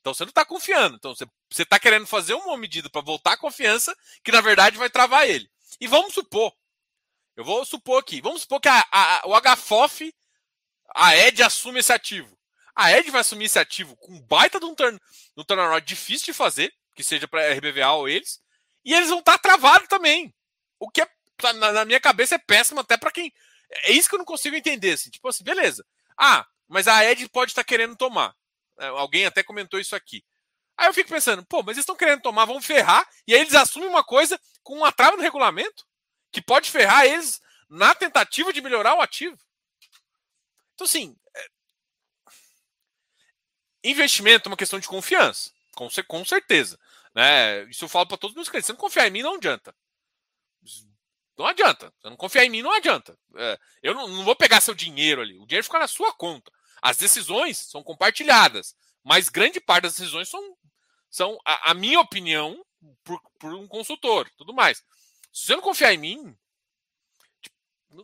Então você não está confiando. Então você está querendo fazer uma medida para voltar a confiança que na verdade vai travar ele. E vamos supor, eu vou supor aqui, vamos supor que a, a, o HFOF a Ed assume esse ativo. A Ed vai assumir esse ativo com um baita de um, turn, um turnaround difícil de fazer, que seja para RBVA ou eles, e eles vão estar tá travados também. O que é, na, na minha cabeça é péssimo até para quem. É isso que eu não consigo entender. Assim, tipo assim, beleza. Ah, mas a Ed pode estar tá querendo tomar. É, alguém até comentou isso aqui. Aí eu fico pensando, pô, mas eles estão querendo tomar, vão ferrar, e aí eles assumem uma coisa com uma trava no regulamento que pode ferrar eles na tentativa de melhorar o ativo. Então, assim, é... investimento é uma questão de confiança, com, com certeza. Né? Isso eu falo para todos os meus clientes. Você não confiar em mim, não adianta. Não adianta. Você não confiar em mim, não adianta. É, eu não, não, vou pegar seu dinheiro ali. O dinheiro fica na sua conta. As decisões são compartilhadas, mas grande parte das decisões são, são a, a minha opinião por, por, um consultor, tudo mais. Se você não confiar em mim,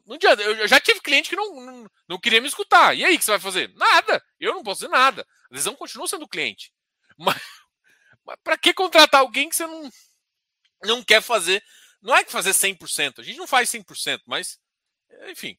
não, adianta. Eu, eu, já tive cliente que não, não, não, queria me escutar. E aí, o que você vai fazer? Nada. Eu não posso fazer nada. A decisão continua sendo cliente. Mas, mas para que contratar alguém que você não, não quer fazer? Não é que fazer 100%. A gente não faz 100%, mas, enfim.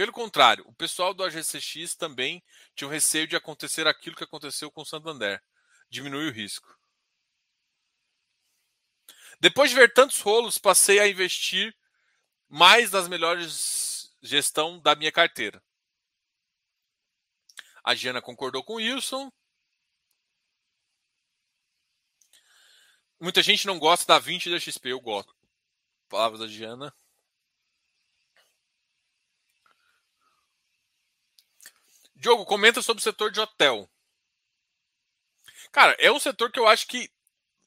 Pelo contrário, o pessoal do AGCX também tinha receio de acontecer aquilo que aconteceu com o Santander. Diminui o risco. Depois de ver tantos rolos, passei a investir mais nas melhores gestão da minha carteira. A Giana concordou com o Wilson. Muita gente não gosta da 20 da XP, eu gosto. Palavras da Giana. Diogo, comenta sobre o setor de hotel. Cara, é um setor que eu acho que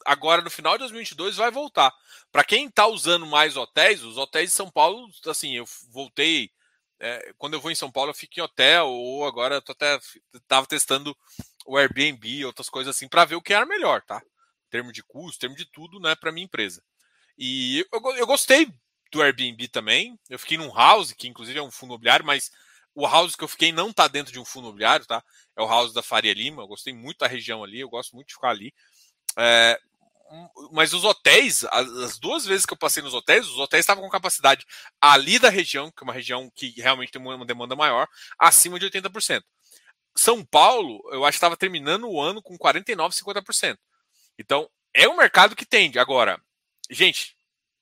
agora no final de 2022 vai voltar. Para quem está usando mais hotéis, os hotéis de São Paulo, assim, eu voltei. É, quando eu vou em São Paulo, eu fico em hotel, ou agora eu tô até tava testando o Airbnb, outras coisas assim, para ver o que era melhor, tá? Em termos de custo, em termos de tudo, né, para minha empresa. E eu, eu gostei do Airbnb também. Eu fiquei num house, que inclusive é um fundo imobiliário, mas o house que eu fiquei não está dentro de um fundo imobiliário, tá? É o house da Faria Lima. Eu gostei muito da região ali, eu gosto muito de ficar ali. É, mas os hotéis, as, as, duas vezes que eu passei nos hotéis, os hotéis estavam com capacidade ali da região, que é uma região que realmente tem uma demanda maior, acima de 80%. São Paulo, eu acho que estava terminando o ano com 49%, 50%. Então, é um mercado que tende. Agora, gente,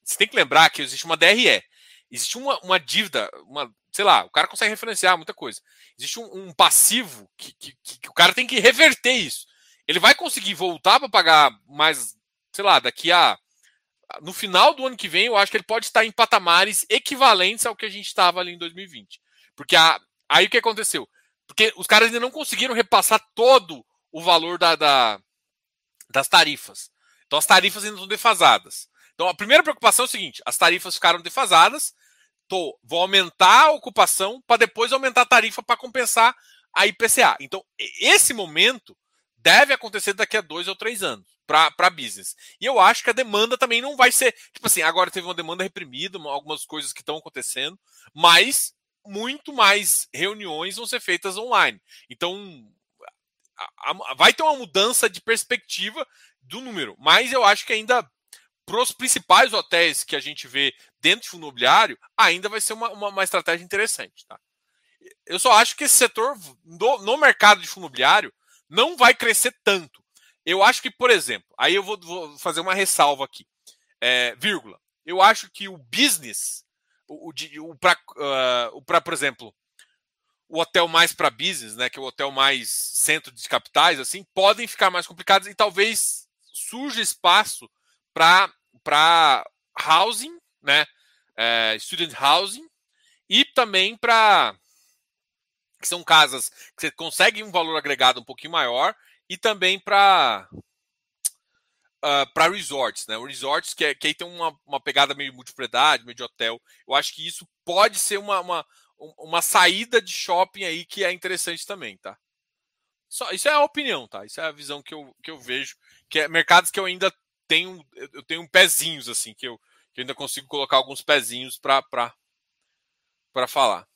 você tem que lembrar que existe uma DRE. Existe uma, uma dívida, uma, sei lá, o cara consegue referenciar muita coisa. Existe um, um passivo que, que, que, o cara tem que reverter isso. Ele vai conseguir voltar para pagar mais, sei lá, daqui a. No final do ano que vem, eu acho que ele pode estar em patamares equivalentes ao que a gente estava ali em 2020. Porque a, aí o que aconteceu? Porque os caras ainda não conseguiram repassar todo o valor da, da, das tarifas. Então as tarifas ainda estão defasadas. Então a primeira preocupação é o seguinte: as tarifas ficaram defasadas, tô, vou aumentar a ocupação para depois aumentar a tarifa para compensar a IPCA. Então, esse momento deve acontecer daqui a dois ou três anos para business. E eu acho que a demanda também não vai ser. Tipo assim, agora teve uma demanda reprimida, algumas coisas que estão acontecendo, mas muito mais reuniões vão ser feitas online. Então, a, a, vai ter uma mudança de perspectiva do número, mas eu acho que ainda para os principais hotéis que a gente vê dentro de fundo imobiliário, ainda vai ser uma, uma, uma, estratégia interessante. Tá? Eu só acho que esse setor no, no, mercado de fundo imobiliário não vai crescer tanto. Eu acho que, por exemplo, aí eu vou, vou fazer uma ressalva aqui, é, vírgula. Eu acho que o business, o, o, o para, uh, por exemplo, o hotel mais para business, né, que é o hotel mais centro de capitais, assim, podem ficar mais complicados e talvez surja espaço para para housing, né? É, student housing, e também para que são casas que você consegue um valor agregado um pouquinho maior, e também para uh, ah, para resorts, né? Resorts que, é, que aí tem uma, uma pegada meio multipropriedade, meio de hotel. Eu acho que isso pode ser uma, uma, uma saída de shopping aí que é interessante também, tá? Só, isso é a opinião, tá? Isso é a visão que eu, que eu vejo, que é mercados que eu ainda tenho, eu tenho pezinhos assim que eu, que eu ainda consigo colocar alguns pezinhos para para falar.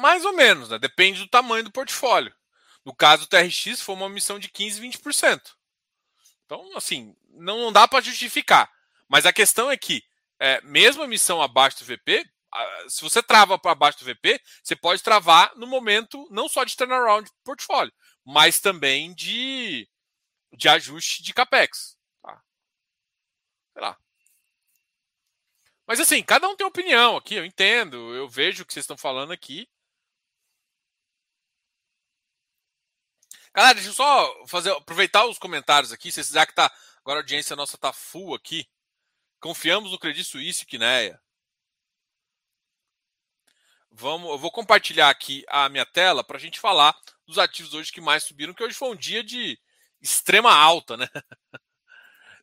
Mais ou menos, né? Depende do tamanho do portfólio. No caso do TRX, foi uma missão de 15, 20%. Então, assim, não, não dá para justificar. Mas a questão é que, é, mesmo a missão abaixo do VP, se você trava para abaixo do VP, você pode travar no momento não só de turnaround de portfólio, mas também de, de ajuste de capex. Tá? Sei lá. Mas assim, cada um tem opinião aqui, eu entendo, eu vejo o que vocês estão falando aqui. Galera, deixa eu só fazer, aproveitar os comentários aqui. Se vocês que tá, agora a audiência nossa tá full aqui. Confiamos no Credit Suisse e. Vamos, eu vou compartilhar aqui a minha tela para a gente falar dos ativos hoje que mais subiram, que hoje foi um dia de extrema alta, né?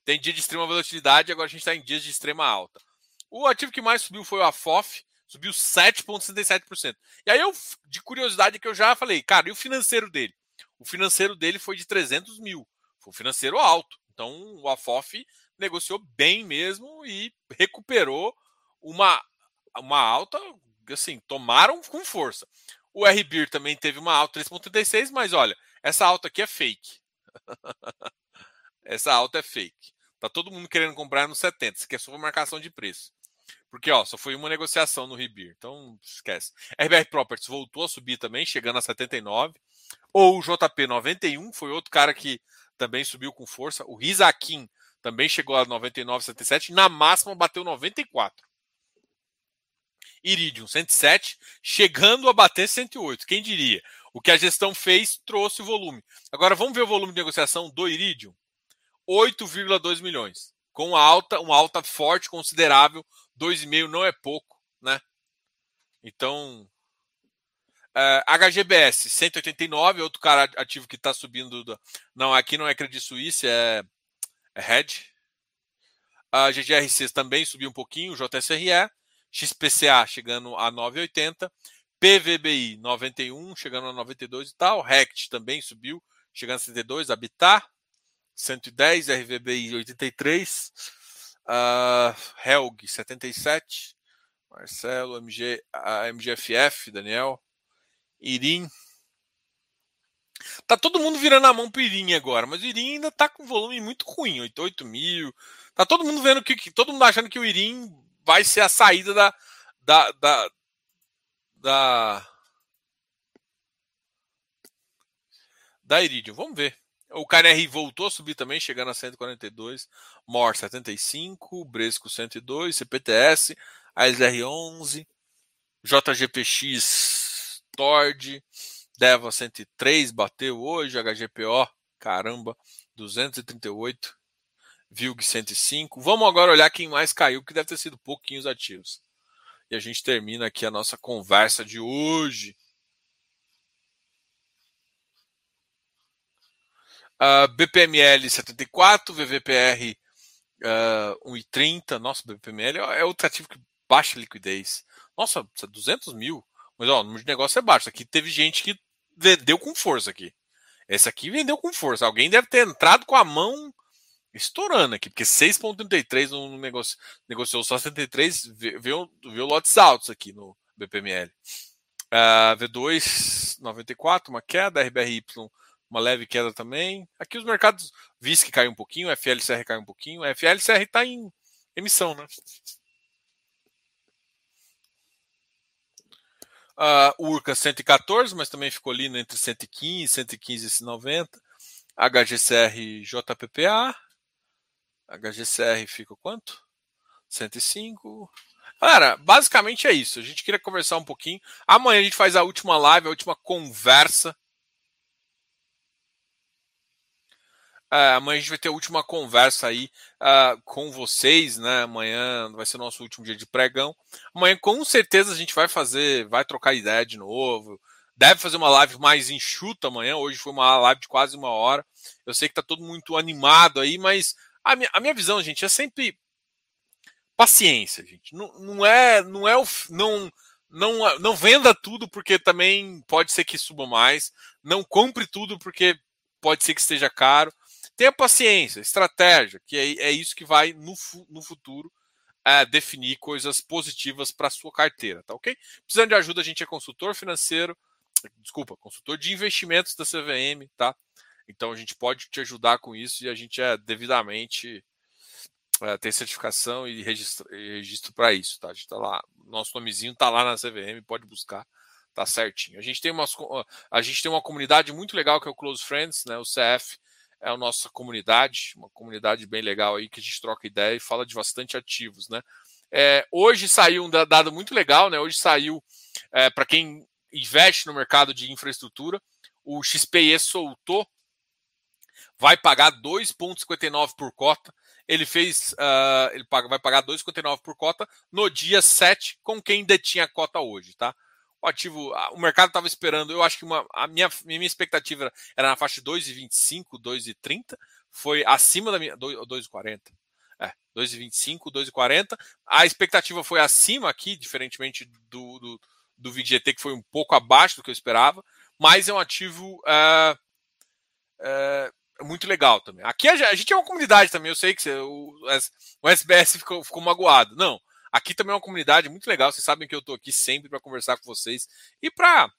Tem dia de extrema volatilidade, agora a gente está em dias de extrema alta. O ativo que mais subiu foi o AFOF, subiu 7,67%. E aí, eu, de curiosidade, que eu já falei, cara, e o financeiro dele? O financeiro dele foi de 300 mil. Foi um financeiro alto. Então, o AFOF negociou bem mesmo e recuperou uma, uma alta, assim, tomaram com força. O RBIR também teve uma alta 3,36, mas olha, essa alta aqui é fake. essa alta é fake. Tá todo mundo querendo comprar no 70, isso aqui é só uma marcação de preço. Porque, ó, só foi uma negociação no Ribir. Então, esquece. RBR Properties voltou a subir também, chegando a 79. Ou o JP 91, foi outro cara que também subiu com força. O Rizakin também chegou a 99,77. Na máxima bateu 94. Iridium 107, chegando a bater 108. Quem diria? O que a gestão fez trouxe volume. Agora vamos ver o volume de negociação do Iridium. 8,2 milhões. Com uma alta, uma alta forte, considerável 2,5 não é pouco, né? Então, uh, HGBS 189, outro cara ativo que está subindo. Do... Não, aqui não é Credit Suisse, é, é Red. A GGRC também subiu um pouquinho, JSRE. XPCA chegando a 9,80. PVBI 91, chegando a 92 e tal. RECT também subiu, chegando a 62. Habitat 110, RVBI 83. Uh, Helg, 77. Marcelo, MG, a MGFF, Daniel. Irim. Tá todo mundo virando a mão pro Irim agora, mas o Irim ainda tá com volume muito ruim, 8, 8 mil. Tá todo mundo vendo que, que. Todo mundo achando que o Irim vai ser a saída da. da, da, da da Iridium. Vamos ver. O KNR voltou a subir também, chegando a 142. MOR 75, Bresco 102, CPTS, ASR 11, JGPX Tord, Deva 103, bateu hoje, HGPO, caramba, 238, VILG 105. Vamos agora olhar quem mais caiu, que deve ter sido pouquinhos ativos. E a gente termina aqui a nossa conversa de hoje. Uh, BPML 74, VVPR uh, 1,30. Nossa, BPML é outro ativo que baixa liquidez. Nossa, 200 mil. Mas ó, o número de negócio é baixo. Aqui teve gente que vendeu com força aqui. Esse aqui vendeu com força. Alguém deve ter entrado com a mão estourando aqui, porque 6,33 no negócio negociou só 73, viu, viu lotes altos aqui no BPML. Uh, V2 94, uma queda, RBRY uma leve queda também. Aqui os mercados, VISC caiu um pouquinho, FLCR caiu um pouquinho, FLCR está em emissão, né? Uh, URCA 114, mas também ficou ali entre 115, 115 e 90. HGCR JPPA. HGCR fica quanto? 105. Cara, basicamente é isso. A gente queria conversar um pouquinho. Amanhã a gente faz a última live, a última conversa Uh, amanhã a gente vai ter a última conversa aí uh, com vocês, né? Amanhã vai ser o nosso último dia de pregão. Amanhã, com certeza, a gente vai fazer, vai trocar ideia de novo. Deve fazer uma live mais enxuta amanhã. Hoje foi uma live de quase uma hora. Eu sei que tá todo muito animado aí, mas a minha, a minha visão, gente, é sempre paciência, gente. Não, não é, não é o, não, não, não venda tudo porque também pode ser que suba mais. Não compre tudo porque pode ser que esteja caro tenha paciência, estratégia, que é, é isso que vai no, no futuro é, definir coisas positivas para sua carteira, tá ok? Precisando de ajuda, a gente é consultor financeiro, desculpa, consultor de investimentos da CVM, tá? Então a gente pode te ajudar com isso e a gente é devidamente é, tem certificação e registro, para isso, tá? A gente tá lá, nosso nomezinho tá lá na CVM, pode buscar, tá certinho. A gente tem umas, a gente tem uma comunidade muito legal que é o Close Friends, né? O CF é a nossa comunidade, uma comunidade bem legal aí que a gente troca ideia e fala de bastante ativos, né? É, hoje saiu um dado muito legal, né? Hoje saiu é, para quem investe no mercado de infraestrutura, o XPE soltou, vai pagar 2,59 por cota. Ele fez, uh, ele paga, vai pagar 2,59 por cota no dia 7 com quem detinha a cota hoje, tá? O ativo, o mercado estava esperando, eu acho que uma, a minha, minha expectativa era na faixa de 2,25, 2,30, foi acima da minha, 2,40. É, 2,25, 2,40. A expectativa foi acima aqui, diferentemente do, do, do VGT, que foi um pouco abaixo do que eu esperava, mas é um ativo é, é, muito legal também. Aqui a, gente é uma comunidade também, eu sei que você, o, o SBS ficou, ficou magoado. Não, Aqui também é uma comunidade muito legal. Vocês sabem que eu estou aqui sempre para conversar com vocês e para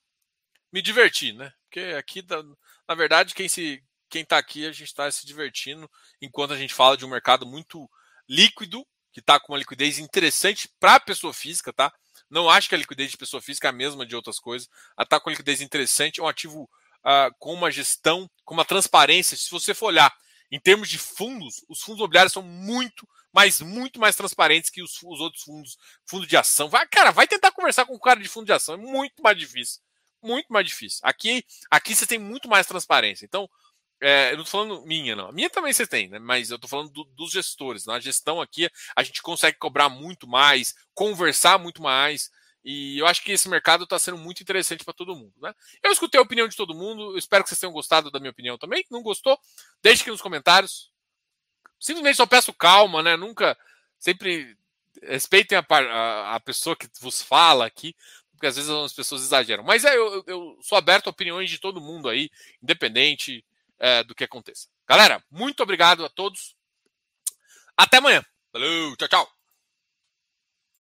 me divertir, né? Porque aqui, na verdade, quem se quem está aqui, a gente está se divertindo enquanto a gente fala de um mercado muito líquido, que está com uma liquidez interessante para a pessoa física, tá? Não acho que a liquidez de pessoa física é a mesma de outras coisas. Ela está com liquidez interessante, é um ativo uh, com uma gestão, com uma transparência. Se você for olhar em termos de fundos, os fundos imobiliários são muito mas muito mais transparentes que os, os outros fundos, fundo de ação. Vai, cara, vai tentar conversar com o cara de fundo de ação, é muito mais difícil. Muito mais difícil. Aqui, aqui você tem muito mais transparência. Então, é, eu não tô falando minha, não. A minha também você tem, né? Mas eu tô falando do, dos gestores. Na gestão aqui, a gente consegue cobrar muito mais, conversar muito mais. E eu acho que esse mercado está sendo muito interessante para todo mundo. Né? Eu escutei a opinião de todo mundo, espero que vocês tenham gostado da minha opinião também. Não gostou? Deixe aqui nos comentários. Simplesmente só peço calma, né? Nunca. Sempre respeitem a, a, a, pessoa que vos fala aqui, porque às vezes as pessoas exageram. Mas é, eu, eu sou aberto a opiniões de todo mundo aí, independente é, do que aconteça. Galera, muito obrigado a todos. Até amanhã. Valeu, tchau, tchau.